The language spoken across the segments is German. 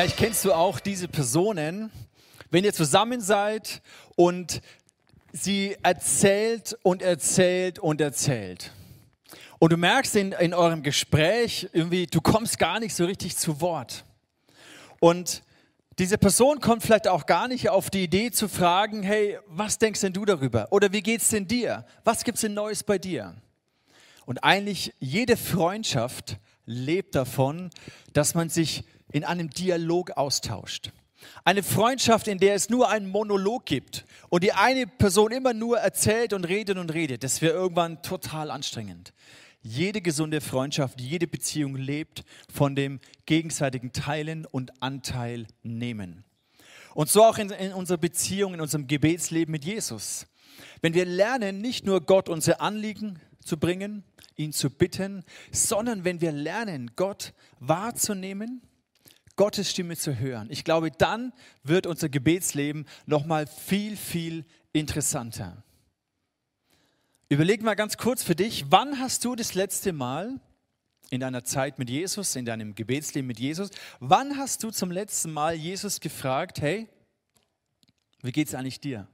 Vielleicht kennst du auch diese Personen, wenn ihr zusammen seid und sie erzählt und erzählt und erzählt. Und du merkst in, in eurem Gespräch irgendwie, du kommst gar nicht so richtig zu Wort. Und diese Person kommt vielleicht auch gar nicht auf die Idee zu fragen, hey, was denkst denn du darüber? Oder wie geht's denn dir? Was gibt's denn Neues bei dir? Und eigentlich jede Freundschaft lebt davon, dass man sich in einem Dialog austauscht. Eine Freundschaft, in der es nur einen Monolog gibt und die eine Person immer nur erzählt und redet und redet, das wäre irgendwann total anstrengend. Jede gesunde Freundschaft, jede Beziehung lebt von dem gegenseitigen Teilen und Anteil nehmen. Und so auch in, in unserer Beziehung, in unserem Gebetsleben mit Jesus. Wenn wir lernen, nicht nur Gott unsere Anliegen zu bringen, ihn zu bitten, sondern wenn wir lernen, Gott wahrzunehmen, Gottes Stimme zu hören. Ich glaube, dann wird unser Gebetsleben noch mal viel viel interessanter. Überleg mal ganz kurz für dich, wann hast du das letzte Mal in deiner Zeit mit Jesus, in deinem Gebetsleben mit Jesus, wann hast du zum letzten Mal Jesus gefragt, hey, wie geht es eigentlich dir?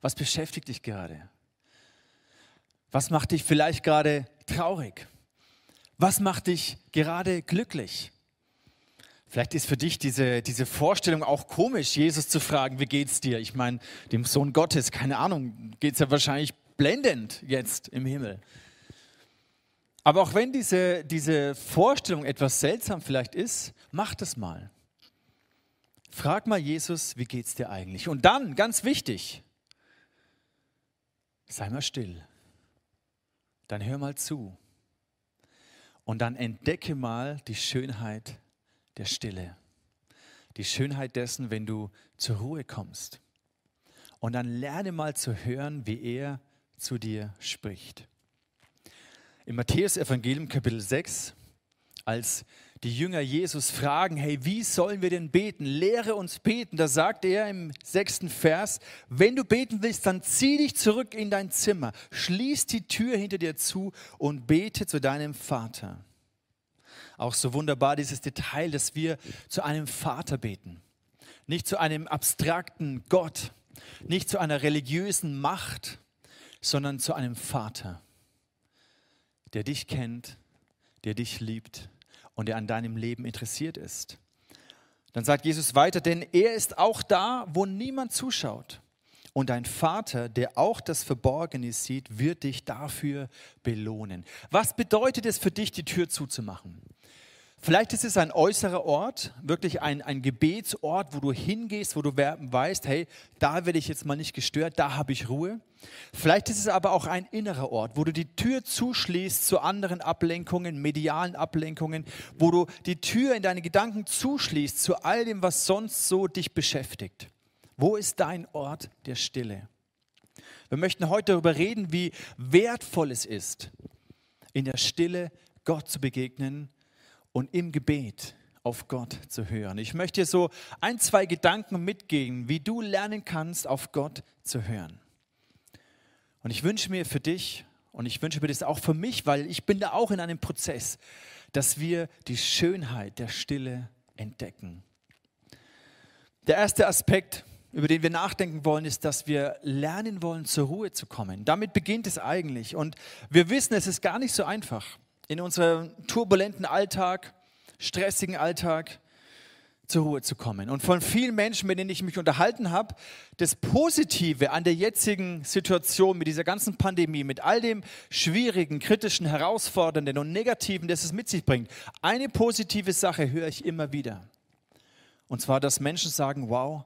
Was beschäftigt dich gerade? Was macht dich vielleicht gerade traurig? Was macht dich gerade glücklich? Vielleicht ist für dich diese, diese Vorstellung auch komisch, Jesus zu fragen, wie geht's dir? Ich meine, dem Sohn Gottes, keine Ahnung, geht es ja wahrscheinlich blendend jetzt im Himmel. Aber auch wenn diese, diese Vorstellung etwas seltsam vielleicht ist, mach das mal. Frag mal Jesus, wie geht's dir eigentlich? Und dann, ganz wichtig, sei mal still. Dann hör mal zu. Und dann entdecke mal die Schönheit der Stille. Die Schönheit dessen, wenn du zur Ruhe kommst. Und dann lerne mal zu hören, wie er zu dir spricht. Im Matthäus-Evangelium Kapitel 6, als die Jünger Jesus fragen, hey, wie sollen wir denn beten? Lehre uns beten. Da sagt er im sechsten Vers, wenn du beten willst, dann zieh dich zurück in dein Zimmer, schließ die Tür hinter dir zu und bete zu deinem Vater. Auch so wunderbar dieses Detail, dass wir zu einem Vater beten. Nicht zu einem abstrakten Gott, nicht zu einer religiösen Macht, sondern zu einem Vater, der dich kennt, der dich liebt und der an deinem Leben interessiert ist. Dann sagt Jesus weiter, denn er ist auch da, wo niemand zuschaut. Und dein Vater, der auch das Verborgene sieht, wird dich dafür belohnen. Was bedeutet es für dich, die Tür zuzumachen? Vielleicht ist es ein äußerer Ort, wirklich ein, ein Gebetsort, wo du hingehst, wo du weißt, hey, da werde ich jetzt mal nicht gestört, da habe ich Ruhe. Vielleicht ist es aber auch ein innerer Ort, wo du die Tür zuschließt zu anderen Ablenkungen, medialen Ablenkungen, wo du die Tür in deine Gedanken zuschließt zu all dem, was sonst so dich beschäftigt. Wo ist dein Ort der Stille? Wir möchten heute darüber reden, wie wertvoll es ist, in der Stille Gott zu begegnen und im Gebet auf Gott zu hören. Ich möchte dir so ein, zwei Gedanken mitgeben, wie du lernen kannst, auf Gott zu hören. Und ich wünsche mir für dich und ich wünsche mir das auch für mich, weil ich bin da auch in einem Prozess, dass wir die Schönheit der Stille entdecken. Der erste Aspekt, über den wir nachdenken wollen, ist, dass wir lernen wollen, zur Ruhe zu kommen. Damit beginnt es eigentlich. Und wir wissen, es ist gar nicht so einfach in unserem turbulenten Alltag, stressigen Alltag zur Ruhe zu kommen. Und von vielen Menschen, mit denen ich mich unterhalten habe, das Positive an der jetzigen Situation mit dieser ganzen Pandemie, mit all dem schwierigen, kritischen, herausfordernden und negativen, das es mit sich bringt, eine positive Sache höre ich immer wieder. Und zwar, dass Menschen sagen, wow,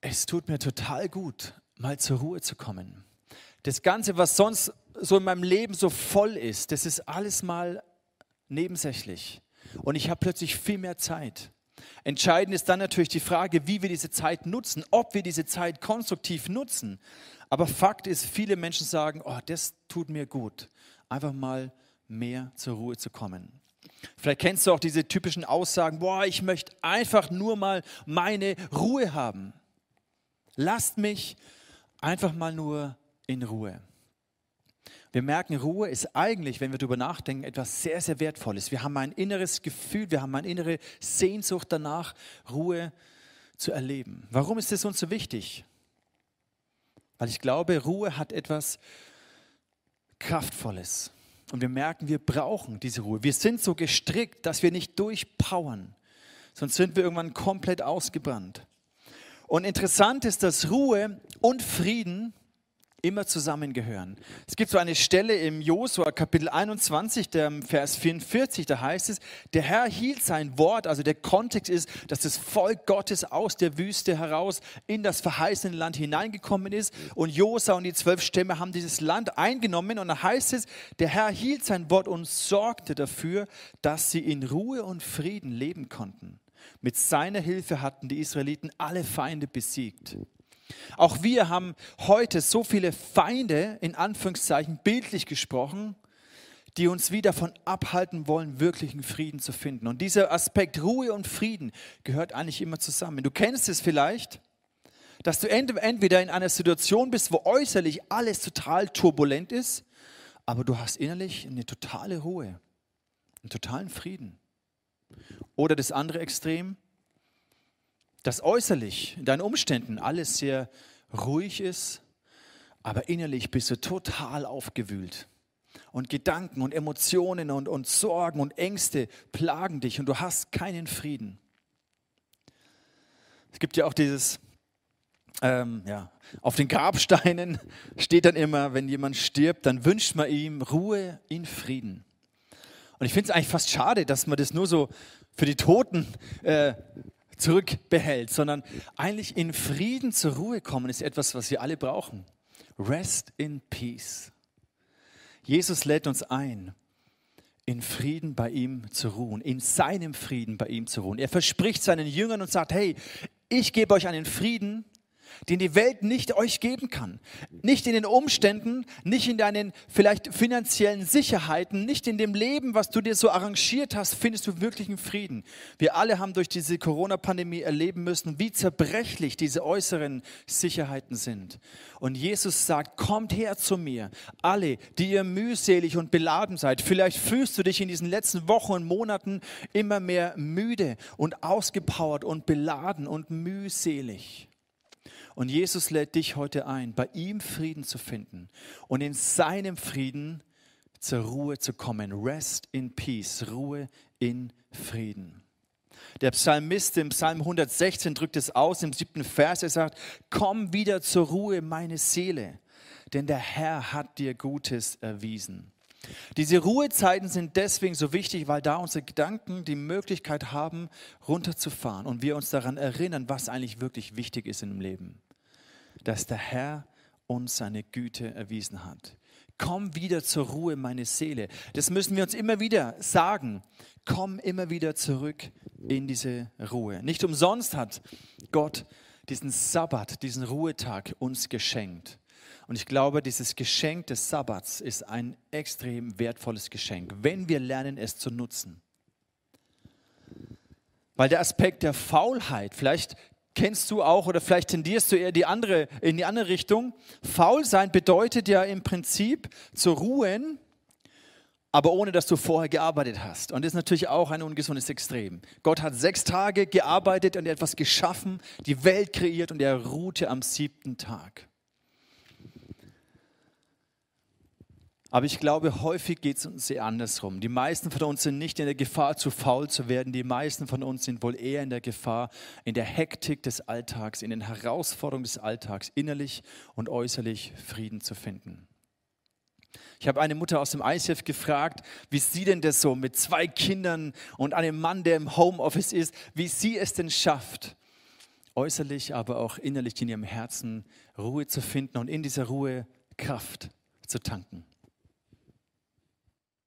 es tut mir total gut, mal zur Ruhe zu kommen. Das Ganze, was sonst so in meinem Leben so voll ist, das ist alles mal nebensächlich. Und ich habe plötzlich viel mehr Zeit. Entscheidend ist dann natürlich die Frage, wie wir diese Zeit nutzen, ob wir diese Zeit konstruktiv nutzen. Aber Fakt ist, viele Menschen sagen, oh, das tut mir gut, einfach mal mehr zur Ruhe zu kommen. Vielleicht kennst du auch diese typischen Aussagen, boah, ich möchte einfach nur mal meine Ruhe haben. Lasst mich einfach mal nur in Ruhe. Wir merken, Ruhe ist eigentlich, wenn wir darüber nachdenken, etwas sehr, sehr Wertvolles. Wir haben ein inneres Gefühl, wir haben eine innere Sehnsucht danach, Ruhe zu erleben. Warum ist es uns so wichtig? Weil ich glaube, Ruhe hat etwas Kraftvolles. Und wir merken, wir brauchen diese Ruhe. Wir sind so gestrickt, dass wir nicht durchpowern, sonst sind wir irgendwann komplett ausgebrannt. Und interessant ist, dass Ruhe und Frieden immer zusammengehören. Es gibt so eine Stelle im Josua Kapitel 21, der Vers 44, da heißt es, der Herr hielt sein Wort, also der Kontext ist, dass das Volk Gottes aus der Wüste heraus in das verheißene Land hineingekommen ist und Josua und die zwölf Stämme haben dieses Land eingenommen und da heißt es, der Herr hielt sein Wort und sorgte dafür, dass sie in Ruhe und Frieden leben konnten. Mit seiner Hilfe hatten die Israeliten alle Feinde besiegt. Auch wir haben heute so viele Feinde, in Anführungszeichen bildlich gesprochen, die uns wieder davon abhalten wollen, wirklichen Frieden zu finden. Und dieser Aspekt Ruhe und Frieden gehört eigentlich immer zusammen. Du kennst es vielleicht, dass du entweder in einer Situation bist, wo äußerlich alles total turbulent ist, aber du hast innerlich eine totale Ruhe, einen totalen Frieden. Oder das andere Extrem, dass äußerlich in deinen Umständen alles sehr ruhig ist, aber innerlich bist du total aufgewühlt. Und Gedanken und Emotionen und, und Sorgen und Ängste plagen dich und du hast keinen Frieden. Es gibt ja auch dieses, ähm, ja, auf den Grabsteinen steht dann immer, wenn jemand stirbt, dann wünscht man ihm Ruhe in Frieden. Und ich finde es eigentlich fast schade, dass man das nur so für die Toten äh, zurückbehält, sondern eigentlich in Frieden zur Ruhe kommen ist etwas, was wir alle brauchen. Rest in Peace. Jesus lädt uns ein, in Frieden bei ihm zu ruhen, in seinem Frieden bei ihm zu ruhen. Er verspricht seinen Jüngern und sagt, hey, ich gebe euch einen Frieden, den die Welt nicht euch geben kann. Nicht in den Umständen, nicht in deinen vielleicht finanziellen Sicherheiten, nicht in dem Leben, was du dir so arrangiert hast, findest du wirklichen Frieden. Wir alle haben durch diese Corona-Pandemie erleben müssen, wie zerbrechlich diese äußeren Sicherheiten sind. Und Jesus sagt, kommt her zu mir, alle, die ihr mühselig und beladen seid. Vielleicht fühlst du dich in diesen letzten Wochen und Monaten immer mehr müde und ausgepowert und beladen und mühselig. Und Jesus lädt dich heute ein, bei ihm Frieden zu finden und in seinem Frieden zur Ruhe zu kommen. Rest in Peace, Ruhe in Frieden. Der Psalmist im Psalm 116 drückt es aus im siebten Vers. Er sagt, komm wieder zur Ruhe, meine Seele, denn der Herr hat dir Gutes erwiesen. Diese Ruhezeiten sind deswegen so wichtig, weil da unsere Gedanken die Möglichkeit haben, runterzufahren und wir uns daran erinnern, was eigentlich wirklich wichtig ist im Leben. Dass der Herr uns seine Güte erwiesen hat. Komm wieder zur Ruhe, meine Seele. Das müssen wir uns immer wieder sagen. Komm immer wieder zurück in diese Ruhe. Nicht umsonst hat Gott diesen Sabbat, diesen Ruhetag uns geschenkt. Und ich glaube, dieses Geschenk des Sabbats ist ein extrem wertvolles Geschenk, wenn wir lernen, es zu nutzen. Weil der Aspekt der Faulheit, vielleicht kennst du auch oder vielleicht tendierst du eher die andere, in die andere Richtung. Faul sein bedeutet ja im Prinzip zu ruhen, aber ohne dass du vorher gearbeitet hast. Und das ist natürlich auch ein ungesundes Extrem. Gott hat sechs Tage gearbeitet und etwas geschaffen, die Welt kreiert und er ruhte am siebten Tag. Aber ich glaube, häufig geht es uns sehr andersrum. Die meisten von uns sind nicht in der Gefahr, zu faul zu werden. Die meisten von uns sind wohl eher in der Gefahr, in der Hektik des Alltags, in den Herausforderungen des Alltags, innerlich und äußerlich Frieden zu finden. Ich habe eine Mutter aus dem ICF gefragt, wie sie denn das so mit zwei Kindern und einem Mann, der im Homeoffice ist, wie sie es denn schafft, äußerlich, aber auch innerlich in ihrem Herzen Ruhe zu finden und in dieser Ruhe Kraft zu tanken.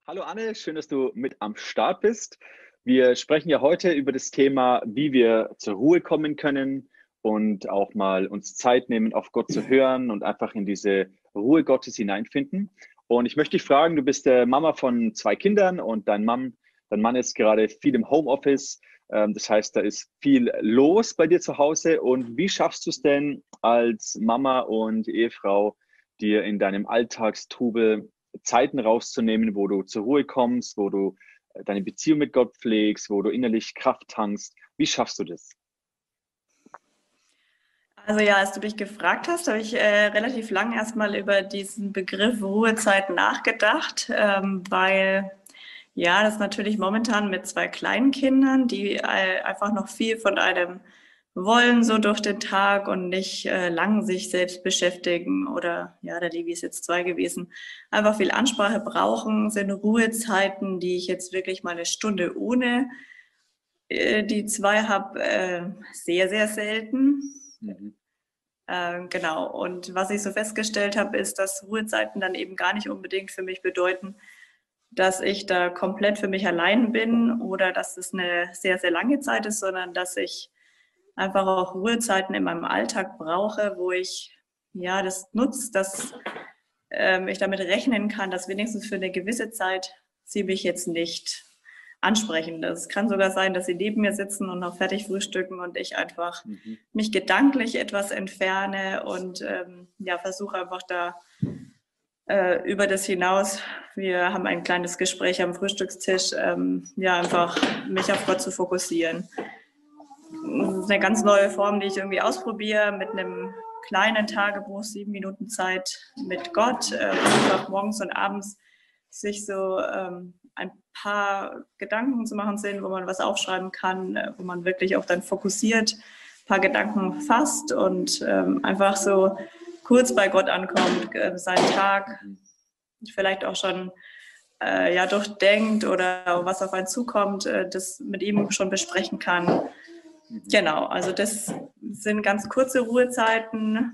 Hallo Anne, schön, dass du mit am Start bist. Wir sprechen ja heute über das Thema, wie wir zur Ruhe kommen können und auch mal uns Zeit nehmen, auf Gott zu hören und einfach in diese Ruhe Gottes hineinfinden. Und ich möchte dich fragen, du bist Mama von zwei Kindern und dein Mann, dein Mann ist gerade viel im Homeoffice. Ähm, das heißt, da ist viel los bei dir zu Hause. Und wie schaffst du es denn als Mama und Ehefrau, dir in deinem Alltagstrubel Zeiten rauszunehmen, wo du zur Ruhe kommst, wo du äh, deine Beziehung mit Gott pflegst, wo du innerlich Kraft tankst. Wie schaffst du das? Also ja, als du mich gefragt hast, habe ich äh, relativ lang erstmal über diesen Begriff Ruhezeit nachgedacht, ähm, weil ja, das natürlich momentan mit zwei kleinen Kindern, die äh, einfach noch viel von einem wollen, so durch den Tag und nicht äh, lang sich selbst beschäftigen oder ja, der Levi ist jetzt zwei gewesen, einfach viel Ansprache brauchen, sind Ruhezeiten, die ich jetzt wirklich mal eine Stunde ohne äh, die zwei habe, äh, sehr, sehr selten. Mhm. Ähm, genau. Und was ich so festgestellt habe, ist, dass Ruhezeiten dann eben gar nicht unbedingt für mich bedeuten, dass ich da komplett für mich allein bin oder dass es eine sehr, sehr lange Zeit ist, sondern dass ich einfach auch Ruhezeiten in meinem Alltag brauche, wo ich ja das nutze, dass ähm, ich damit rechnen kann, dass wenigstens für eine gewisse Zeit sie mich jetzt nicht ansprechen. Das kann sogar sein, dass sie neben mir sitzen und noch fertig frühstücken und ich einfach mhm. mich gedanklich etwas entferne und ähm, ja, versuche einfach da äh, über das hinaus. Wir haben ein kleines Gespräch am Frühstückstisch, ähm, ja, einfach mich auf Gott zu fokussieren. Eine ganz neue Form, die ich irgendwie ausprobiere mit einem kleinen Tagebuch, sieben Minuten Zeit mit Gott, äh, einfach morgens und abends sich so ähm, ein paar Gedanken zu machen sind, wo man was aufschreiben kann, äh, wo man wirklich auch dann fokussiert, ein paar Gedanken fasst und ähm, einfach so kurz bei Gott ankommt, äh, seinen Tag vielleicht auch schon äh, ja, durchdenkt oder was auf einen zukommt, äh, das mit ihm schon besprechen kann. Genau, also das sind ganz kurze Ruhezeiten,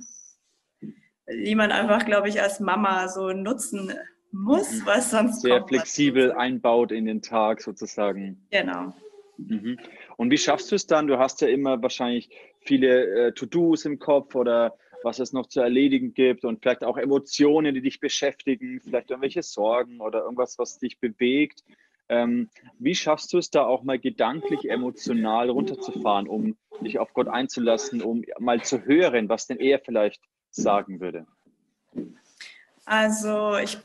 die man einfach, glaube ich, als Mama so nutzen muss, mhm. was sonst sehr flexibel einbaut in den Tag sozusagen. Genau. Mhm. Und wie schaffst du es dann? Du hast ja immer wahrscheinlich viele äh, To-Dos im Kopf oder was es noch zu erledigen gibt und vielleicht auch Emotionen, die dich beschäftigen, vielleicht irgendwelche Sorgen oder irgendwas, was dich bewegt. Ähm, wie schaffst du es da auch mal gedanklich, emotional runterzufahren, um dich auf Gott einzulassen, um mal zu hören, was denn er vielleicht sagen würde? Also ich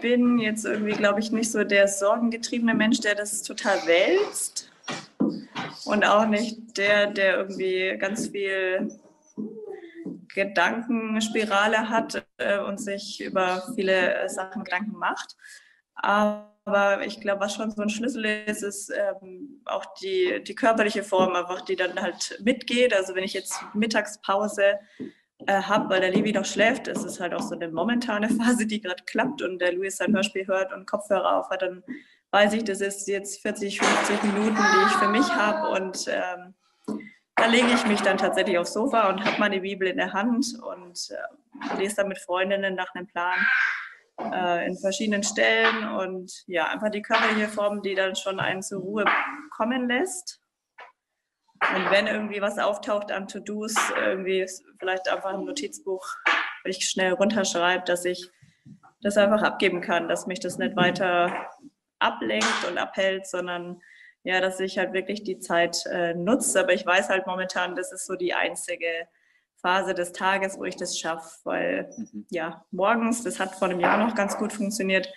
bin jetzt irgendwie, glaube ich, nicht so der sorgengetriebene Mensch, der das total wälzt. Und auch nicht der, der irgendwie ganz viel Gedankenspirale hat äh, und sich über viele äh, Sachen Gedanken macht. Aber ich glaube, was schon so ein Schlüssel ist, ist ähm, auch die, die körperliche Form, einfach die dann halt mitgeht. Also wenn ich jetzt Mittagspause äh, habe, weil der Levi noch schläft, ist es halt auch so eine momentane Phase, die gerade klappt und der Luis sein Hörspiel hört und Kopfhörer auf hat, dann weiß ich, das ist jetzt 40, 50 Minuten, die ich für mich habe und ähm, da lege ich mich dann tatsächlich aufs Sofa und habe meine Bibel in der Hand und äh, lese dann mit Freundinnen nach einem Plan äh, in verschiedenen Stellen und ja, einfach die körperliche Form, die dann schon einen zur Ruhe kommen lässt. Und wenn irgendwie was auftaucht an To-Dos, irgendwie vielleicht einfach im Notizbuch, wenn ich schnell runterschreibe, dass ich das einfach abgeben kann, dass mich das nicht weiter ablenkt und abhält, sondern ja, dass ich halt wirklich die Zeit äh, nutze. Aber ich weiß halt momentan, das ist so die einzige Phase des Tages, wo ich das schaffe, weil mhm. ja, morgens, das hat vor einem Jahr noch ganz gut funktioniert,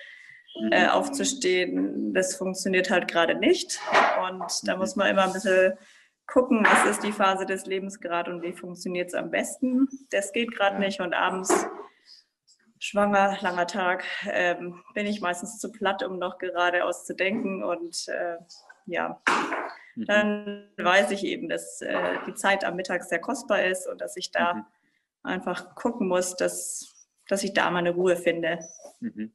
äh, mhm. aufzustehen, das funktioniert halt gerade nicht. Und da muss man immer ein bisschen gucken, was ist die Phase des Lebens gerade und wie funktioniert es am besten. Das geht gerade nicht und abends schwanger, langer Tag, ähm, bin ich meistens zu platt, um noch geradeaus zu denken und äh, ja, mhm. Dann weiß ich eben, dass äh, die Zeit am Mittag sehr kostbar ist und dass ich da mhm. einfach gucken muss, dass, dass ich da meine Ruhe finde. Mhm.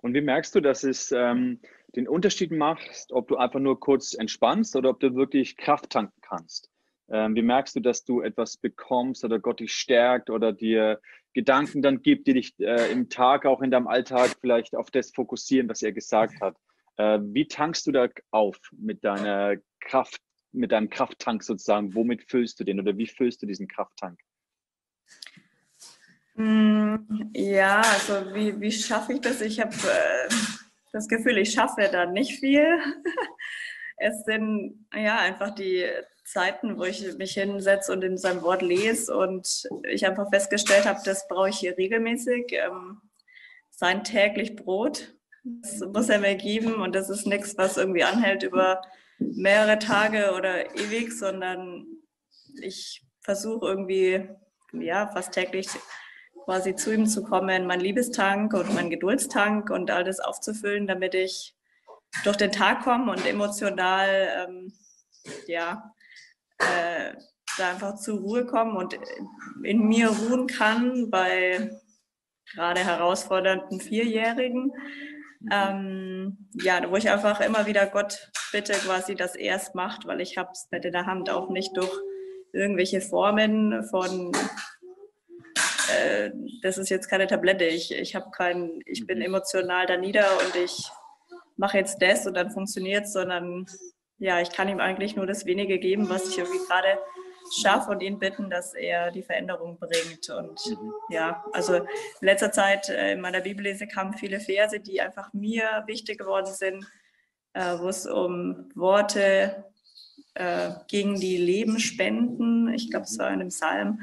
Und wie merkst du, dass es ähm, den Unterschied machst, ob du einfach nur kurz entspannst oder ob du wirklich Kraft tanken kannst. Ähm, wie merkst du, dass du etwas bekommst oder Gott dich stärkt oder dir Gedanken dann gibt, die dich äh, im Tag, auch in deinem Alltag vielleicht auf das fokussieren, was er gesagt hat? Äh, wie tankst du da auf mit deiner Kraft, mit deinem Krafttank sozusagen? Womit füllst du den oder wie füllst du diesen Krafttank? Hm, ja, also wie, wie schaffe ich das? Ich habe äh, das Gefühl, ich schaffe da nicht viel. es sind ja einfach die Zeiten, wo ich mich hinsetze und in seinem Wort lese und ich einfach festgestellt habe, das brauche ich hier regelmäßig. Ähm, sein täglich Brot. Das muss er mir geben und das ist nichts, was irgendwie anhält über mehrere Tage oder ewig, sondern ich versuche irgendwie ja fast täglich quasi zu ihm zu kommen, mein Liebestank und mein Geduldstank und all das aufzufüllen, damit ich durch den Tag komme und emotional ähm, ja äh, da einfach zur Ruhe kommen und in mir ruhen kann bei gerade herausfordernden Vierjährigen. Mhm. Ähm, ja, wo ich einfach immer wieder Gott bitte quasi, dass er es macht, weil ich habe es nicht in der Hand, auch nicht durch irgendwelche Formen von äh, das ist jetzt keine Tablette, ich, ich habe kein, ich bin mhm. emotional da nieder und ich mache jetzt das und dann funktioniert es, sondern ja, ich kann ihm eigentlich nur das Wenige geben, was ich irgendwie gerade schaffe und ihn bitten, dass er die Veränderung bringt. Und mhm. ja, also in letzter Zeit äh, in meiner Bibellese kamen viele Verse, die einfach mir wichtig geworden sind, äh, wo es um Worte äh, gegen die Leben spenden. Ich glaube, es war in einem Psalm.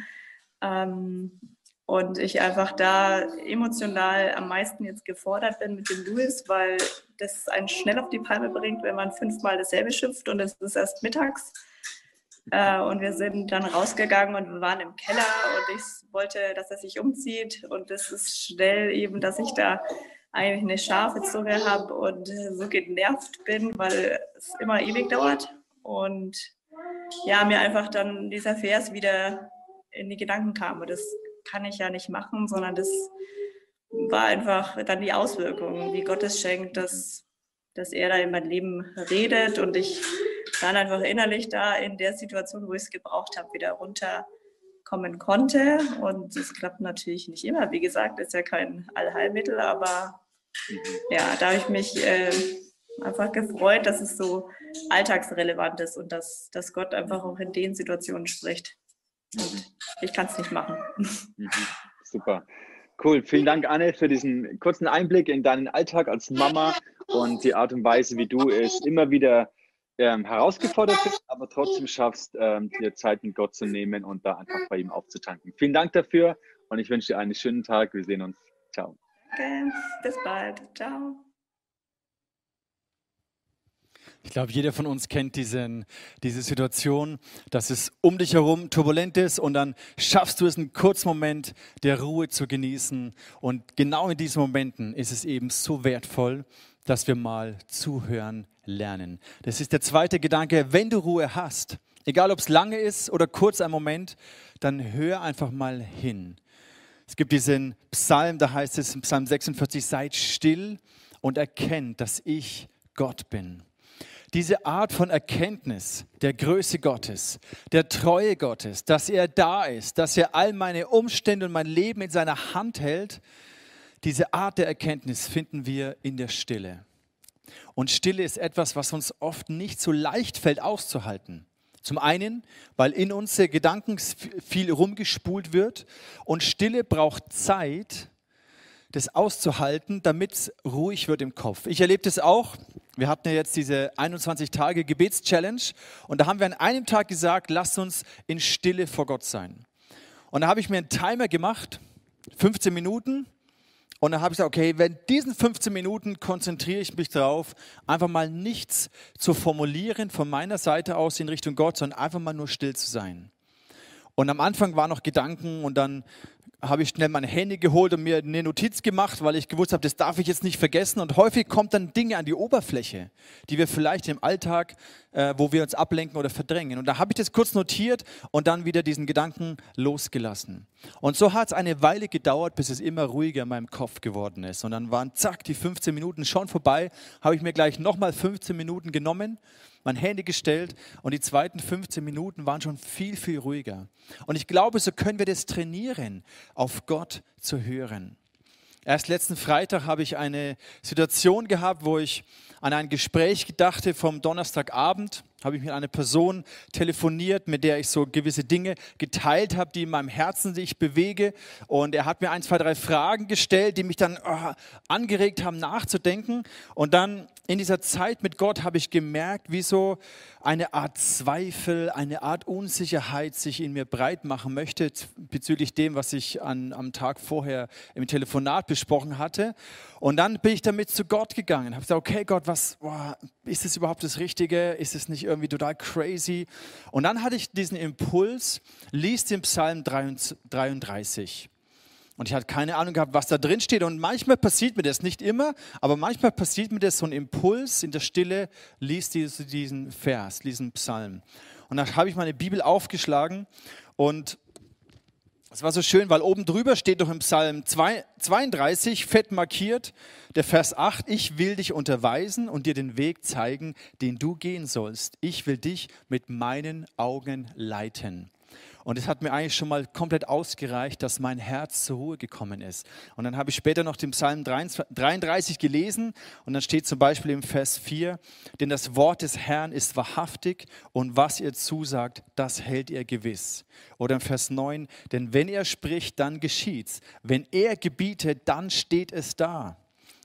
Ähm, und ich einfach da emotional am meisten jetzt gefordert bin mit dem Louis, weil das einen schnell auf die Palme bringt, wenn man fünfmal dasselbe schimpft und es ist erst mittags. Äh, und wir sind dann rausgegangen und wir waren im Keller und ich wollte, dass er sich umzieht. Und es ist schnell eben, dass ich da eigentlich eine scharfe Zunge habe und so genervt bin, weil es immer ewig dauert. Und ja, mir einfach dann dieser Vers wieder in die Gedanken kam. Und das kann ich ja nicht machen, sondern das war einfach dann die Auswirkung, wie Gott es schenkt, dass, dass er da in mein Leben redet und ich dann einfach innerlich da in der Situation, wo ich es gebraucht habe, wieder runterkommen konnte. Und das klappt natürlich nicht immer. Wie gesagt, ist ja kein Allheilmittel, aber ja, da habe ich mich äh, einfach gefreut, dass es so alltagsrelevant ist und dass, dass Gott einfach auch in den Situationen spricht. Und ich kann es nicht machen. Mhm. Super. Cool. Vielen Dank, Anne, für diesen kurzen Einblick in deinen Alltag als Mama und die Art und Weise, wie du es immer wieder ähm, herausgefordert bist, aber trotzdem schaffst, ähm, dir Zeit mit Gott zu nehmen und da einfach bei ihm aufzutanken. Vielen Dank dafür und ich wünsche dir einen schönen Tag. Wir sehen uns. Ciao. Bis bald. Ciao. Ich glaube, jeder von uns kennt diesen, diese Situation, dass es um dich herum turbulent ist und dann schaffst du es einen kurzen Moment der Ruhe zu genießen. Und genau in diesen Momenten ist es eben so wertvoll, dass wir mal zuhören lernen. Das ist der zweite Gedanke. Wenn du Ruhe hast, egal ob es lange ist oder kurz ein Moment, dann hör einfach mal hin. Es gibt diesen Psalm, da heißt es im Psalm 46, seid still und erkennt, dass ich Gott bin diese Art von Erkenntnis der Größe Gottes, der Treue Gottes, dass er da ist, dass er all meine Umstände und mein Leben in seiner Hand hält, diese Art der Erkenntnis finden wir in der Stille. Und Stille ist etwas, was uns oft nicht so leicht fällt auszuhalten. Zum einen, weil in unsere Gedanken viel rumgespult wird und Stille braucht Zeit, das auszuhalten, damit es ruhig wird im Kopf. Ich erlebe das auch. Wir hatten ja jetzt diese 21 Tage Gebetschallenge und da haben wir an einem Tag gesagt, lasst uns in Stille vor Gott sein. Und da habe ich mir einen Timer gemacht, 15 Minuten. Und dann habe ich gesagt, okay, wenn diesen 15 Minuten konzentriere ich mich darauf, einfach mal nichts zu formulieren von meiner Seite aus in Richtung Gott, sondern einfach mal nur still zu sein. Und am Anfang waren noch Gedanken und dann habe ich schnell mein Handy geholt und mir eine Notiz gemacht, weil ich gewusst habe, das darf ich jetzt nicht vergessen. Und häufig kommt dann Dinge an die Oberfläche, die wir vielleicht im Alltag, äh, wo wir uns ablenken oder verdrängen. Und da habe ich das kurz notiert und dann wieder diesen Gedanken losgelassen. Und so hat es eine Weile gedauert, bis es immer ruhiger in meinem Kopf geworden ist. Und dann waren zack die 15 Minuten schon vorbei, habe ich mir gleich nochmal 15 Minuten genommen mein Handy gestellt und die zweiten 15 Minuten waren schon viel, viel ruhiger. Und ich glaube, so können wir das trainieren, auf Gott zu hören. Erst letzten Freitag habe ich eine Situation gehabt, wo ich an ein Gespräch gedachte vom Donnerstagabend habe ich mit einer Person telefoniert, mit der ich so gewisse Dinge geteilt habe, die in meinem Herzen sich bewege. Und er hat mir ein, zwei, drei Fragen gestellt, die mich dann oh, angeregt haben, nachzudenken. Und dann in dieser Zeit mit Gott habe ich gemerkt, wie so eine Art Zweifel, eine Art Unsicherheit sich in mir breit machen möchte bezüglich dem, was ich an, am Tag vorher im Telefonat besprochen hatte. Und dann bin ich damit zu Gott gegangen, habe gesagt, okay Gott, was boah, ist es überhaupt das Richtige? Ist es nicht irgendwie total crazy? Und dann hatte ich diesen Impuls, lies den Psalm 33. Und ich hatte keine Ahnung gehabt, was da drin steht. Und manchmal passiert mir das, nicht immer, aber manchmal passiert mir das so ein Impuls in der Stille, liest diesen Vers, diesen Psalm. Und dann habe ich meine Bibel aufgeschlagen und es war so schön, weil oben drüber steht doch im Psalm 32, fett markiert, der Vers 8, ich will dich unterweisen und dir den Weg zeigen, den du gehen sollst. Ich will dich mit meinen Augen leiten. Und es hat mir eigentlich schon mal komplett ausgereicht, dass mein Herz zur Ruhe gekommen ist. Und dann habe ich später noch den Psalm 33 gelesen und dann steht zum Beispiel im Vers 4, denn das Wort des Herrn ist wahrhaftig und was ihr zusagt, das hält ihr gewiss. Oder im Vers 9, denn wenn er spricht, dann geschieht's. Wenn er gebietet, dann steht es da.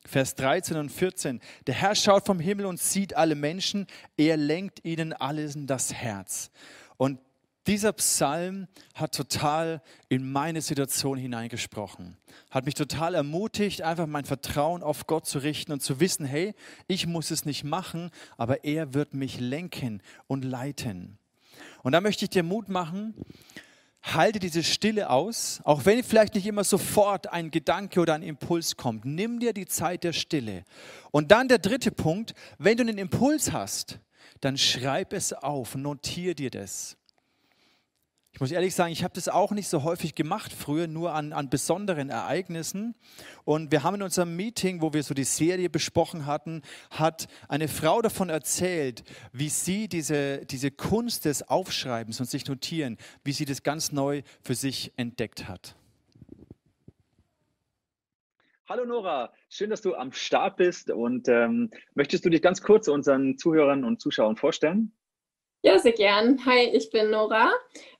Vers 13 und 14. Der Herr schaut vom Himmel und sieht alle Menschen. Er lenkt ihnen alles in das Herz. Und dieser Psalm hat total in meine Situation hineingesprochen, hat mich total ermutigt, einfach mein Vertrauen auf Gott zu richten und zu wissen, hey, ich muss es nicht machen, aber er wird mich lenken und leiten. Und da möchte ich dir Mut machen, halte diese Stille aus, auch wenn vielleicht nicht immer sofort ein Gedanke oder ein Impuls kommt. Nimm dir die Zeit der Stille. Und dann der dritte Punkt, wenn du einen Impuls hast, dann schreib es auf, notiere dir das. Ich muss ehrlich sagen, ich habe das auch nicht so häufig gemacht früher, nur an, an besonderen Ereignissen. Und wir haben in unserem Meeting, wo wir so die Serie besprochen hatten, hat eine Frau davon erzählt, wie sie diese, diese Kunst des Aufschreibens und sich notieren, wie sie das ganz neu für sich entdeckt hat. Hallo Nora, schön, dass du am Start bist und ähm, möchtest du dich ganz kurz unseren Zuhörern und Zuschauern vorstellen? Ja, sehr gern. Hi, ich bin Nora.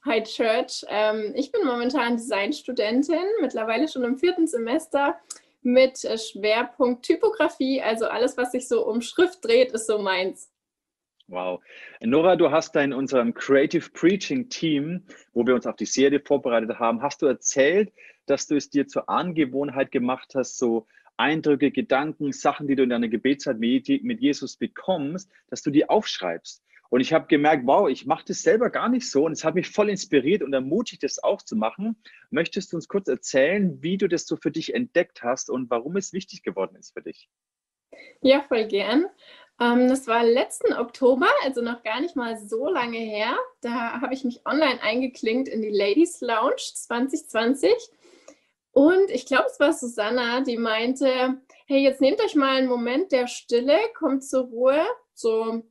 Hi Church. Ähm, ich bin momentan Designstudentin, mittlerweile schon im vierten Semester mit äh, Schwerpunkt Typografie. Also alles, was sich so um Schrift dreht, ist so meins. Wow. Nora, du hast da in unserem Creative Preaching Team, wo wir uns auf die Serie vorbereitet haben, hast du erzählt, dass du es dir zur Angewohnheit gemacht hast, so Eindrücke, Gedanken, Sachen, die du in deiner Gebetszeit mit Jesus bekommst, dass du die aufschreibst. Und ich habe gemerkt, wow, ich mache das selber gar nicht so und es hat mich voll inspiriert und ermutigt, das auch zu machen. Möchtest du uns kurz erzählen, wie du das so für dich entdeckt hast und warum es wichtig geworden ist für dich? Ja, voll gern. Ähm, das war letzten Oktober, also noch gar nicht mal so lange her. Da habe ich mich online eingeklinkt in die Ladies Lounge 2020. Und ich glaube, es war Susanna, die meinte, hey, jetzt nehmt euch mal einen Moment der Stille, kommt zur Ruhe, so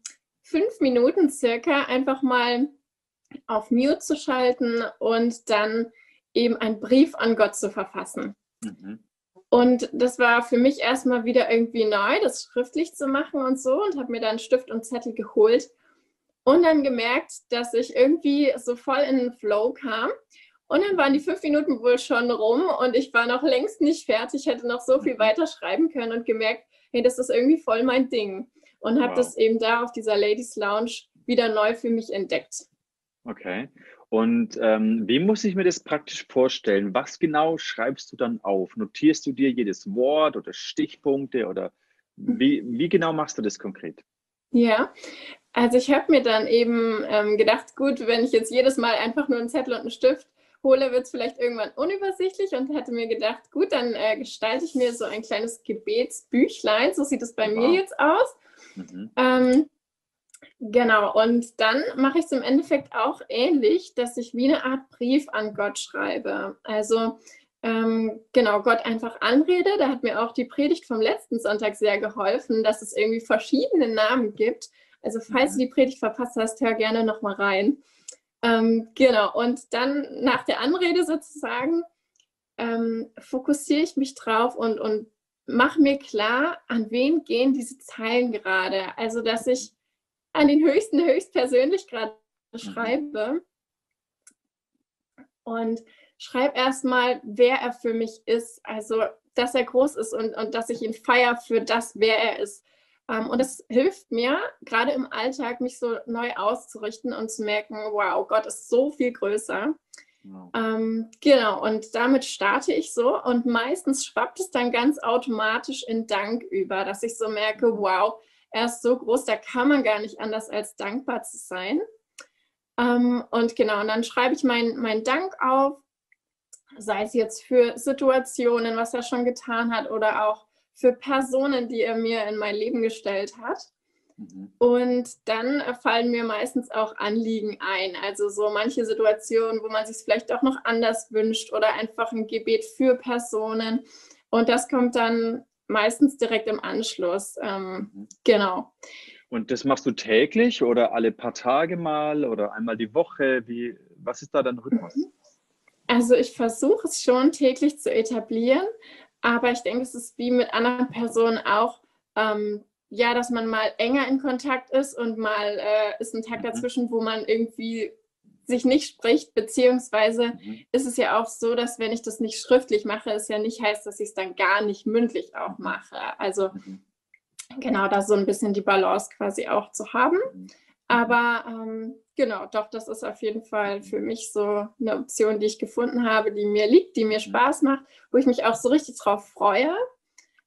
fünf Minuten circa einfach mal auf Mute zu schalten und dann eben einen Brief an Gott zu verfassen. Mhm. Und das war für mich erstmal wieder irgendwie neu, das schriftlich zu machen und so und habe mir dann Stift und Zettel geholt und dann gemerkt, dass ich irgendwie so voll in den Flow kam. Und dann waren die fünf Minuten wohl schon rum und ich war noch längst nicht fertig, hätte noch so viel mhm. weiter schreiben können und gemerkt, hey, das ist irgendwie voll mein Ding und habe wow. das eben da auf dieser Ladies Lounge wieder neu für mich entdeckt. Okay. Und ähm, wie muss ich mir das praktisch vorstellen? Was genau schreibst du dann auf? Notierst du dir jedes Wort oder Stichpunkte oder mhm. wie, wie genau machst du das konkret? Ja, also ich habe mir dann eben ähm, gedacht, gut, wenn ich jetzt jedes Mal einfach nur einen Zettel und einen Stift hole, wird es vielleicht irgendwann unübersichtlich und hatte mir gedacht, gut, dann äh, gestalte ich mir so ein kleines Gebetsbüchlein, so sieht es bei wow. mir jetzt aus. Mhm. Ähm, genau, und dann mache ich es im Endeffekt auch ähnlich, dass ich wie eine Art Brief an Gott schreibe. Also ähm, genau, Gott einfach anrede. Da hat mir auch die Predigt vom letzten Sonntag sehr geholfen, dass es irgendwie verschiedene Namen gibt. Also falls mhm. du die Predigt verpasst hast, hör gerne nochmal rein. Ähm, genau, und dann nach der Anrede sozusagen ähm, fokussiere ich mich drauf und, und mach mir klar, an wen gehen diese Zeilen gerade. Also, dass ich an den höchsten höchstpersönlich gerade mhm. schreibe. Und schreibe erstmal, wer er für mich ist. Also, dass er groß ist und, und dass ich ihn feiere für das, wer er ist. Ähm, und es hilft mir, gerade im Alltag, mich so neu auszurichten und zu merken, wow, Gott ist so viel größer. Wow. Ähm, genau, und damit starte ich so und meistens schwappt es dann ganz automatisch in Dank über, dass ich so merke, wow, er ist so groß, da kann man gar nicht anders als dankbar zu sein. Ähm, und genau, und dann schreibe ich meinen mein Dank auf, sei es jetzt für Situationen, was er schon getan hat, oder auch für Personen, die er mir in mein Leben gestellt hat. Mhm. Und dann fallen mir meistens auch Anliegen ein. Also so manche Situationen, wo man sich vielleicht auch noch anders wünscht oder einfach ein Gebet für Personen. Und das kommt dann meistens direkt im Anschluss. Ähm, mhm. Genau. Und das machst du täglich oder alle paar Tage mal oder einmal die Woche? Wie, was ist da dein Rhythmus? Mhm. Also ich versuche es schon täglich zu etablieren, aber ich denke, es ist wie mit anderen Personen auch, ähm, ja, dass man mal enger in Kontakt ist und mal äh, ist ein Tag mhm. dazwischen, wo man irgendwie sich nicht spricht, beziehungsweise mhm. ist es ja auch so, dass wenn ich das nicht schriftlich mache, es ja nicht heißt, dass ich es dann gar nicht mündlich auch mache. Also mhm. genau, da so ein bisschen die Balance quasi auch zu haben. Mhm. Aber ähm, genau, doch, das ist auf jeden Fall für mich so eine Option, die ich gefunden habe, die mir liegt, die mir Spaß macht, wo ich mich auch so richtig drauf freue.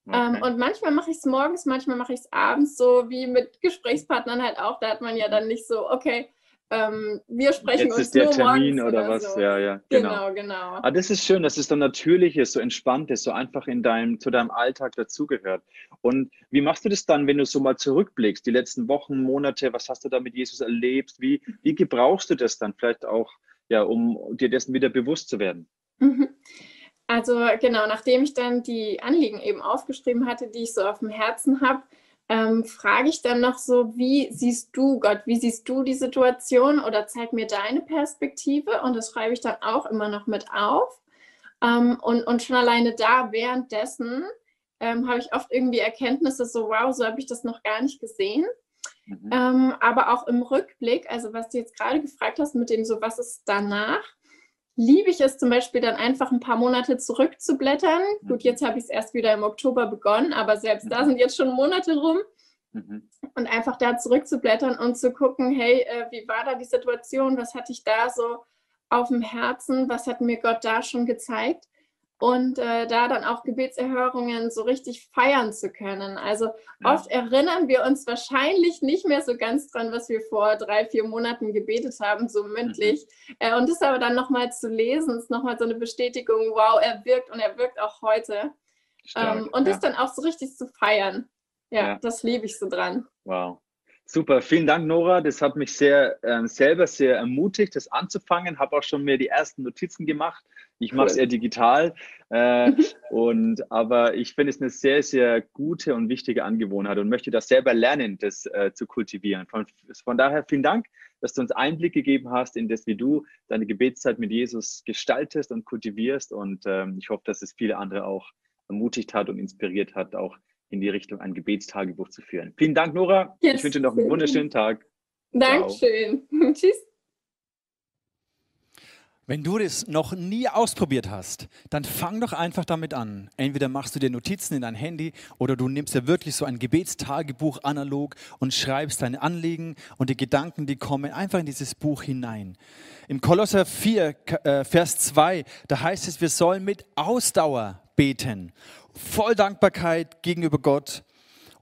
Ähm, okay. Ähm, und manchmal mache ich es morgens, manchmal mache ich es abends, so wie mit Gesprächspartnern halt auch. Da hat man ja dann nicht so, okay, ähm, wir sprechen Jetzt uns ist der Termin oder, oder, was, so. ja, ja, genau. Genau, genau. Aber ah, das ist schön, dass es so natürlich ist, so entspannt ist, so einfach in deinem, zu deinem Alltag dazugehört. Und wie machst du das dann, wenn du so mal zurückblickst, die letzten Wochen, Monate, was hast du da mit Jesus erlebt? Wie, wie gebrauchst du das dann vielleicht auch, ja, um dir dessen wieder bewusst zu werden? Mhm. Also genau, nachdem ich dann die Anliegen eben aufgeschrieben hatte, die ich so auf dem Herzen habe, ähm, frage ich dann noch so, wie siehst du Gott, wie siehst du die Situation oder zeig mir deine Perspektive und das schreibe ich dann auch immer noch mit auf. Ähm, und, und schon alleine da währenddessen ähm, habe ich oft irgendwie Erkenntnisse, so wow, so habe ich das noch gar nicht gesehen. Mhm. Ähm, aber auch im Rückblick, also was du jetzt gerade gefragt hast mit dem so, was ist danach, liebe ich es zum Beispiel dann einfach ein paar Monate zurückzublättern. Mhm. Gut, jetzt habe ich es erst wieder im Oktober begonnen, aber selbst mhm. da sind jetzt schon Monate rum. Mhm. Und einfach da zurückzublättern und zu gucken, hey, äh, wie war da die Situation? Was hatte ich da so auf dem Herzen? Was hat mir Gott da schon gezeigt? Und äh, da dann auch Gebetserhörungen so richtig feiern zu können. Also ja. oft erinnern wir uns wahrscheinlich nicht mehr so ganz dran, was wir vor drei, vier Monaten gebetet haben, so mündlich. Mhm. Äh, und das aber dann nochmal zu lesen, ist nochmal so eine Bestätigung, wow, er wirkt und er wirkt auch heute. ähm, und ja. das dann auch so richtig zu feiern. Ja, ja. das liebe ich so dran. Wow. Super, vielen Dank, Nora. Das hat mich sehr äh, selber sehr ermutigt, das anzufangen. Habe auch schon mir die ersten Notizen gemacht. Ich mache es eher digital. Äh, und, aber ich finde es eine sehr, sehr gute und wichtige Angewohnheit und möchte das selber lernen, das äh, zu kultivieren. Von, von daher vielen Dank, dass du uns Einblick gegeben hast in das, wie du deine Gebetszeit mit Jesus gestaltest und kultivierst. Und ähm, ich hoffe, dass es viele andere auch ermutigt hat und inspiriert hat, auch in die Richtung ein Gebetstagebuch zu führen. Vielen Dank, Nora. Yes. Ich wünsche dir noch einen wunderschönen Tag. Dankeschön. Tschüss. Wenn du das noch nie ausprobiert hast, dann fang doch einfach damit an. Entweder machst du dir Notizen in dein Handy oder du nimmst ja wirklich so ein Gebetstagebuch analog und schreibst deine Anliegen und die Gedanken, die kommen, einfach in dieses Buch hinein. Im Kolosser 4, äh, Vers 2, da heißt es, wir sollen mit Ausdauer beten voll Dankbarkeit gegenüber Gott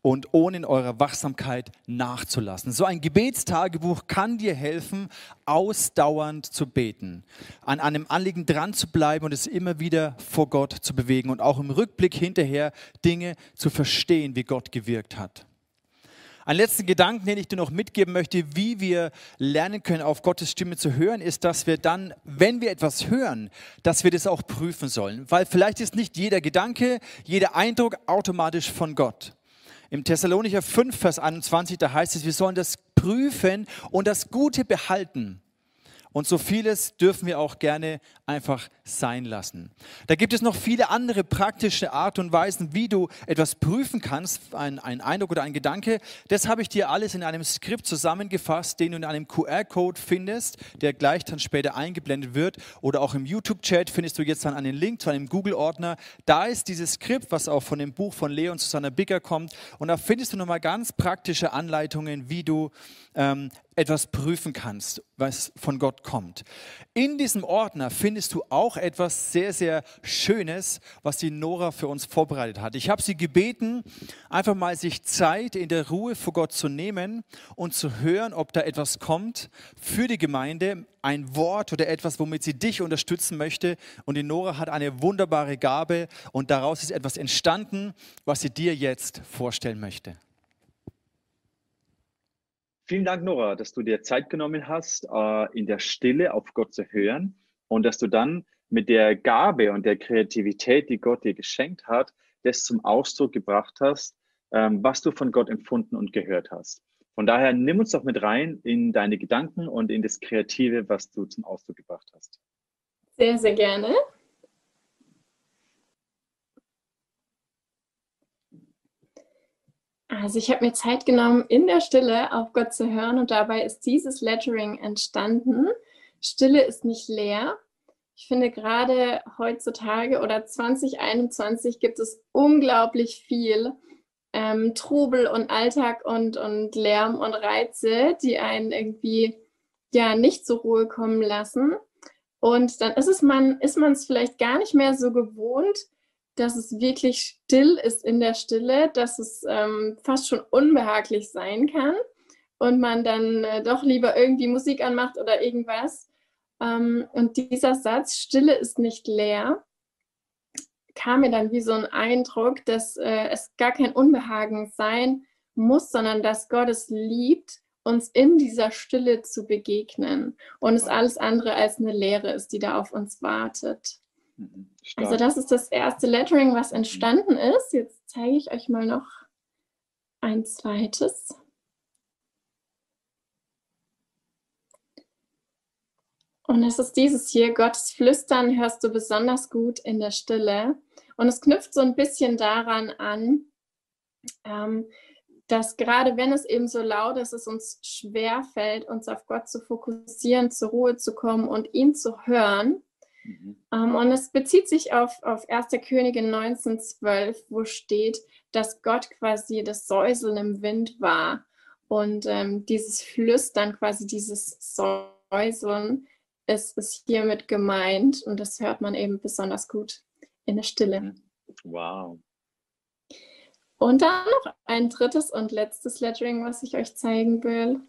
und ohne in eurer Wachsamkeit nachzulassen. So ein Gebetstagebuch kann dir helfen, ausdauernd zu beten, an einem Anliegen dran zu bleiben und es immer wieder vor Gott zu bewegen und auch im Rückblick hinterher Dinge zu verstehen, wie Gott gewirkt hat. Ein letzten Gedanken, den ich dir noch mitgeben möchte, wie wir lernen können, auf Gottes Stimme zu hören, ist, dass wir dann, wenn wir etwas hören, dass wir das auch prüfen sollen. Weil vielleicht ist nicht jeder Gedanke, jeder Eindruck automatisch von Gott. Im Thessalonicher 5, Vers 21, da heißt es, wir sollen das prüfen und das Gute behalten. Und so vieles dürfen wir auch gerne einfach sein lassen. Da gibt es noch viele andere praktische Art und Weisen, wie du etwas prüfen kannst, ein, ein Eindruck oder ein Gedanke. Das habe ich dir alles in einem Skript zusammengefasst, den du in einem QR-Code findest, der gleich dann später eingeblendet wird. Oder auch im YouTube-Chat findest du jetzt dann einen Link zu einem Google-Ordner. Da ist dieses Skript, was auch von dem Buch von Leon Susanna Bigger kommt. Und da findest du nochmal ganz praktische Anleitungen, wie du ähm, etwas prüfen kannst, was von Gott kommt. In diesem Ordner findest du auch etwas sehr, sehr Schönes, was die Nora für uns vorbereitet hat. Ich habe sie gebeten, einfach mal sich Zeit in der Ruhe vor Gott zu nehmen und zu hören, ob da etwas kommt für die Gemeinde, ein Wort oder etwas, womit sie dich unterstützen möchte. Und die Nora hat eine wunderbare Gabe und daraus ist etwas entstanden, was sie dir jetzt vorstellen möchte. Vielen Dank, Nora, dass du dir Zeit genommen hast, äh, in der Stille auf Gott zu hören und dass du dann mit der Gabe und der Kreativität, die Gott dir geschenkt hat, das zum Ausdruck gebracht hast, ähm, was du von Gott empfunden und gehört hast. Von daher nimm uns doch mit rein in deine Gedanken und in das Kreative, was du zum Ausdruck gebracht hast. Sehr, sehr gerne. Also ich habe mir Zeit genommen, in der Stille auf Gott zu hören und dabei ist dieses Lettering entstanden. Stille ist nicht leer. Ich finde gerade heutzutage oder 2021 gibt es unglaublich viel ähm, Trubel und Alltag und, und Lärm und Reize, die einen irgendwie ja nicht zur Ruhe kommen lassen. Und dann ist es man, ist man es vielleicht gar nicht mehr so gewohnt, dass es wirklich still ist in der Stille, dass es ähm, fast schon unbehaglich sein kann und man dann äh, doch lieber irgendwie Musik anmacht oder irgendwas. Ähm, und dieser Satz, Stille ist nicht leer, kam mir dann wie so ein Eindruck, dass äh, es gar kein Unbehagen sein muss, sondern dass Gott es liebt, uns in dieser Stille zu begegnen und es alles andere als eine Lehre ist, die da auf uns wartet. Mhm. Also das ist das erste Lettering, was entstanden ist. Jetzt zeige ich euch mal noch ein zweites. Und es ist dieses hier, Gottes Flüstern hörst du besonders gut in der Stille. Und es knüpft so ein bisschen daran an, ähm, dass gerade wenn es eben so laut ist, es uns schwer fällt, uns auf Gott zu fokussieren, zur Ruhe zu kommen und ihn zu hören, Mhm. Um, ähm, und es bezieht sich auf, auf 1. Könige 1912, wo steht, dass Gott quasi das Säuseln im Wind war. Und ähm, dieses Flüstern, quasi dieses Säuseln, ist, ist hiermit gemeint. Und das hört man eben besonders gut in der Stille. Mhm. Wow. Und dann noch ein drittes und letztes Lettering, was ich euch zeigen will.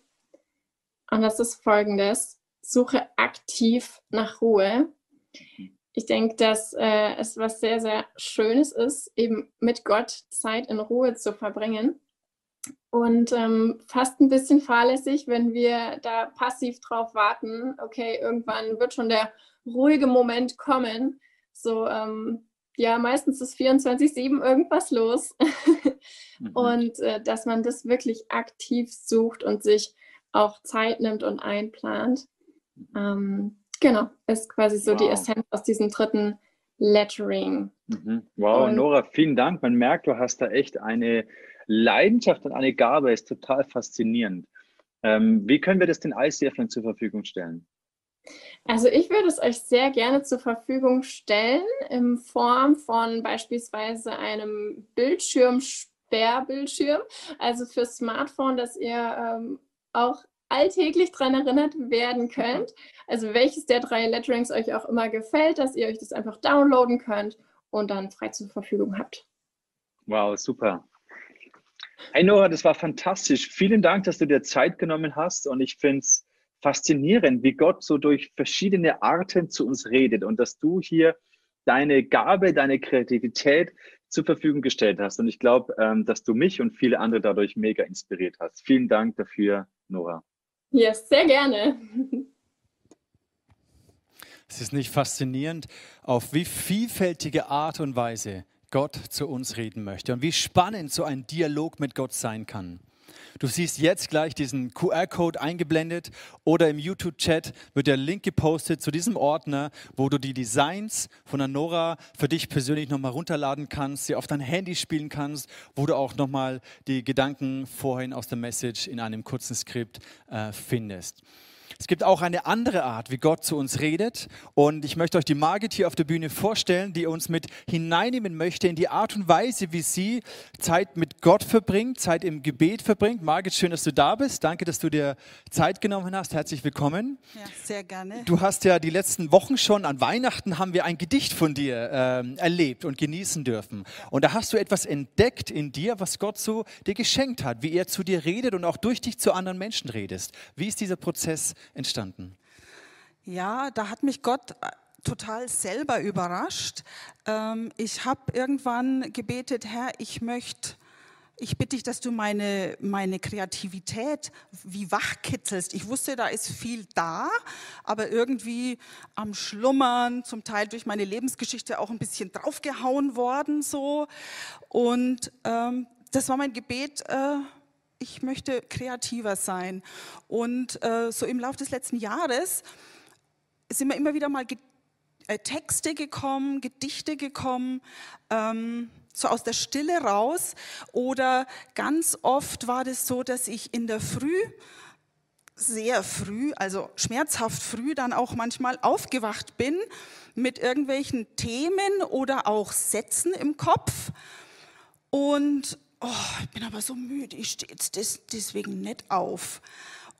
Und das ist folgendes. Suche aktiv nach Ruhe ich denke, dass äh, es was sehr, sehr Schönes ist, eben mit Gott Zeit in Ruhe zu verbringen. Und ähm, fast ein bisschen fahrlässig, wenn wir da passiv drauf warten, okay, irgendwann wird schon der ruhige Moment kommen. So, ähm, ja, meistens ist 24-7 irgendwas los. mhm. Und äh, dass man das wirklich aktiv sucht und sich auch Zeit nimmt und einplant. Mhm. Ähm, Genau, ist quasi so wow. die Essenz aus diesem dritten Lettering. Mhm. Wow, und Nora, vielen Dank. Man merkt, du hast da echt eine Leidenschaft und eine Gabe, ist total faszinierend. Ähm, wie können wir das den ICF zur Verfügung stellen? Also ich würde es euch sehr gerne zur Verfügung stellen in Form von beispielsweise einem Bildschirmsperrbildschirm, also für Smartphone, dass ihr ähm, auch alltäglich daran erinnert werden könnt. Also welches der drei Letterings euch auch immer gefällt, dass ihr euch das einfach downloaden könnt und dann frei zur Verfügung habt. Wow, super. Hey Nora, das war fantastisch. Vielen Dank, dass du dir Zeit genommen hast und ich finde es faszinierend, wie Gott so durch verschiedene Arten zu uns redet und dass du hier deine Gabe, deine Kreativität zur Verfügung gestellt hast. Und ich glaube, ähm, dass du mich und viele andere dadurch mega inspiriert hast. Vielen Dank dafür, Nora. Yes, sehr gerne. Es ist nicht faszinierend, auf wie vielfältige Art und Weise Gott zu uns reden möchte und wie spannend so ein Dialog mit Gott sein kann. Du siehst jetzt gleich diesen QR-Code eingeblendet oder im YouTube-Chat wird der Link gepostet zu diesem Ordner, wo du die Designs von der Nora für dich persönlich nochmal runterladen kannst, sie auf dein Handy spielen kannst, wo du auch nochmal die Gedanken vorhin aus der Message in einem kurzen Skript äh, findest. Es gibt auch eine andere Art, wie Gott zu uns redet. Und ich möchte euch die Margit hier auf der Bühne vorstellen, die uns mit hineinnehmen möchte in die Art und Weise, wie sie Zeit mit Gott verbringt, Zeit im Gebet verbringt. Margit, schön, dass du da bist. Danke, dass du dir Zeit genommen hast. Herzlich willkommen. Ja, sehr gerne. Du hast ja die letzten Wochen schon, an Weihnachten haben wir ein Gedicht von dir äh, erlebt und genießen dürfen. Und da hast du etwas entdeckt in dir, was Gott so dir geschenkt hat, wie er zu dir redet und auch durch dich zu anderen Menschen redest. Wie ist dieser Prozess entstanden? Ja, da hat mich Gott äh, total selber überrascht. Ähm, ich habe irgendwann gebetet, Herr, ich möchte, ich bitte dich, dass du meine, meine Kreativität wie wachkitzelst. Ich wusste, da ist viel da, aber irgendwie am Schlummern, zum Teil durch meine Lebensgeschichte auch ein bisschen draufgehauen worden so. Und ähm, das war mein Gebet. Äh, ich möchte kreativer sein. Und äh, so im Laufe des letzten Jahres sind mir immer wieder mal Ge äh, Texte gekommen, Gedichte gekommen, ähm, so aus der Stille raus. Oder ganz oft war das so, dass ich in der Früh, sehr früh, also schmerzhaft früh, dann auch manchmal aufgewacht bin mit irgendwelchen Themen oder auch Sätzen im Kopf. Und oh, ich bin aber so müde, ich stehe jetzt deswegen nicht auf.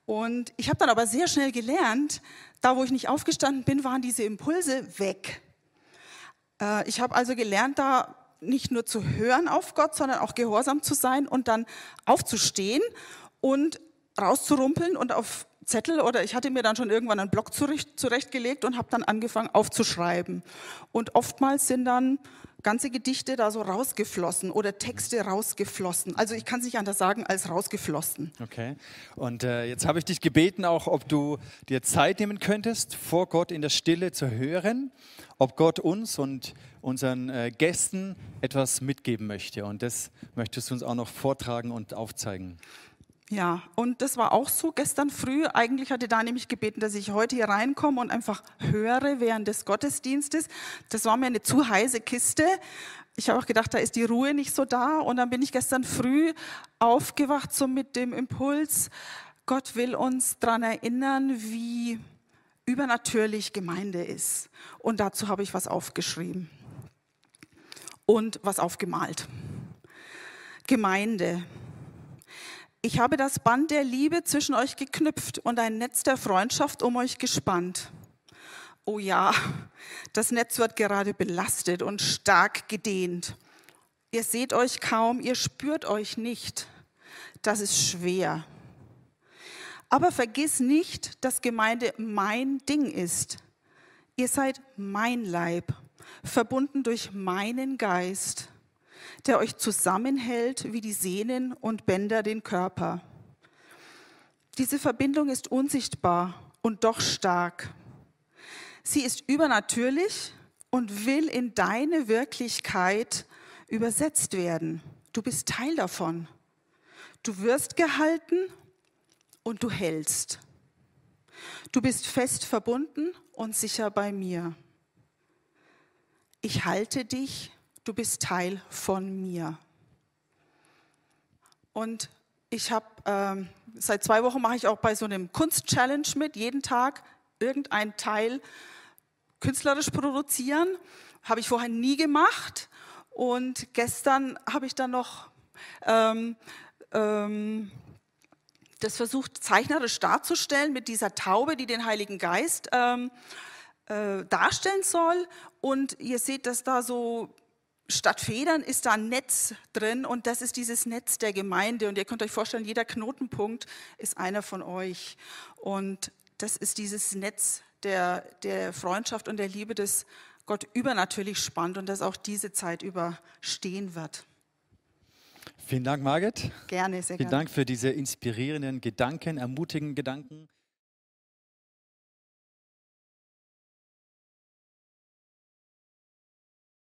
Und ich habe dann aber sehr schnell gelernt, da wo ich nicht aufgestanden bin, waren diese Impulse weg. Äh, ich habe also gelernt, da nicht nur zu hören auf Gott, sondern auch gehorsam zu sein und dann aufzustehen und rauszurumpeln und auf Zettel oder ich hatte mir dann schon irgendwann einen Block zurecht, zurechtgelegt und habe dann angefangen aufzuschreiben. Und oftmals sind dann ganze Gedichte da so rausgeflossen oder Texte rausgeflossen. Also ich kann es nicht anders sagen als rausgeflossen. Okay. Und äh, jetzt habe ich dich gebeten, auch ob du dir Zeit nehmen könntest, vor Gott in der Stille zu hören, ob Gott uns und unseren äh, Gästen etwas mitgeben möchte. Und das möchtest du uns auch noch vortragen und aufzeigen. Ja, und das war auch so gestern früh. Eigentlich hatte Dani mich gebeten, dass ich heute hier reinkomme und einfach höre während des Gottesdienstes. Das war mir eine zu heiße Kiste. Ich habe auch gedacht, da ist die Ruhe nicht so da. Und dann bin ich gestern früh aufgewacht, so mit dem Impuls, Gott will uns daran erinnern, wie übernatürlich Gemeinde ist. Und dazu habe ich was aufgeschrieben und was aufgemalt. Gemeinde. Ich habe das Band der Liebe zwischen euch geknüpft und ein Netz der Freundschaft um euch gespannt. Oh ja, das Netz wird gerade belastet und stark gedehnt. Ihr seht euch kaum, ihr spürt euch nicht. Das ist schwer. Aber vergiss nicht, dass Gemeinde mein Ding ist. Ihr seid mein Leib, verbunden durch meinen Geist der euch zusammenhält wie die Sehnen und Bänder den Körper. Diese Verbindung ist unsichtbar und doch stark. Sie ist übernatürlich und will in deine Wirklichkeit übersetzt werden. Du bist Teil davon. Du wirst gehalten und du hältst. Du bist fest verbunden und sicher bei mir. Ich halte dich du bist Teil von mir. Und ich habe, ähm, seit zwei Wochen mache ich auch bei so einem Kunst-Challenge mit, jeden Tag irgendein Teil künstlerisch produzieren. Habe ich vorher nie gemacht. Und gestern habe ich dann noch ähm, ähm, das versucht, zeichnerisch darzustellen mit dieser Taube, die den Heiligen Geist ähm, äh, darstellen soll. Und ihr seht, dass da so statt Federn ist da ein Netz drin und das ist dieses Netz der Gemeinde. Und ihr könnt euch vorstellen, jeder Knotenpunkt ist einer von euch. Und das ist dieses Netz der, der Freundschaft und der Liebe, das Gott übernatürlich spannt und das auch diese Zeit überstehen wird. Vielen Dank, Margit. Gerne, sehr Vielen gerne. Dank für diese inspirierenden Gedanken, ermutigenden Gedanken.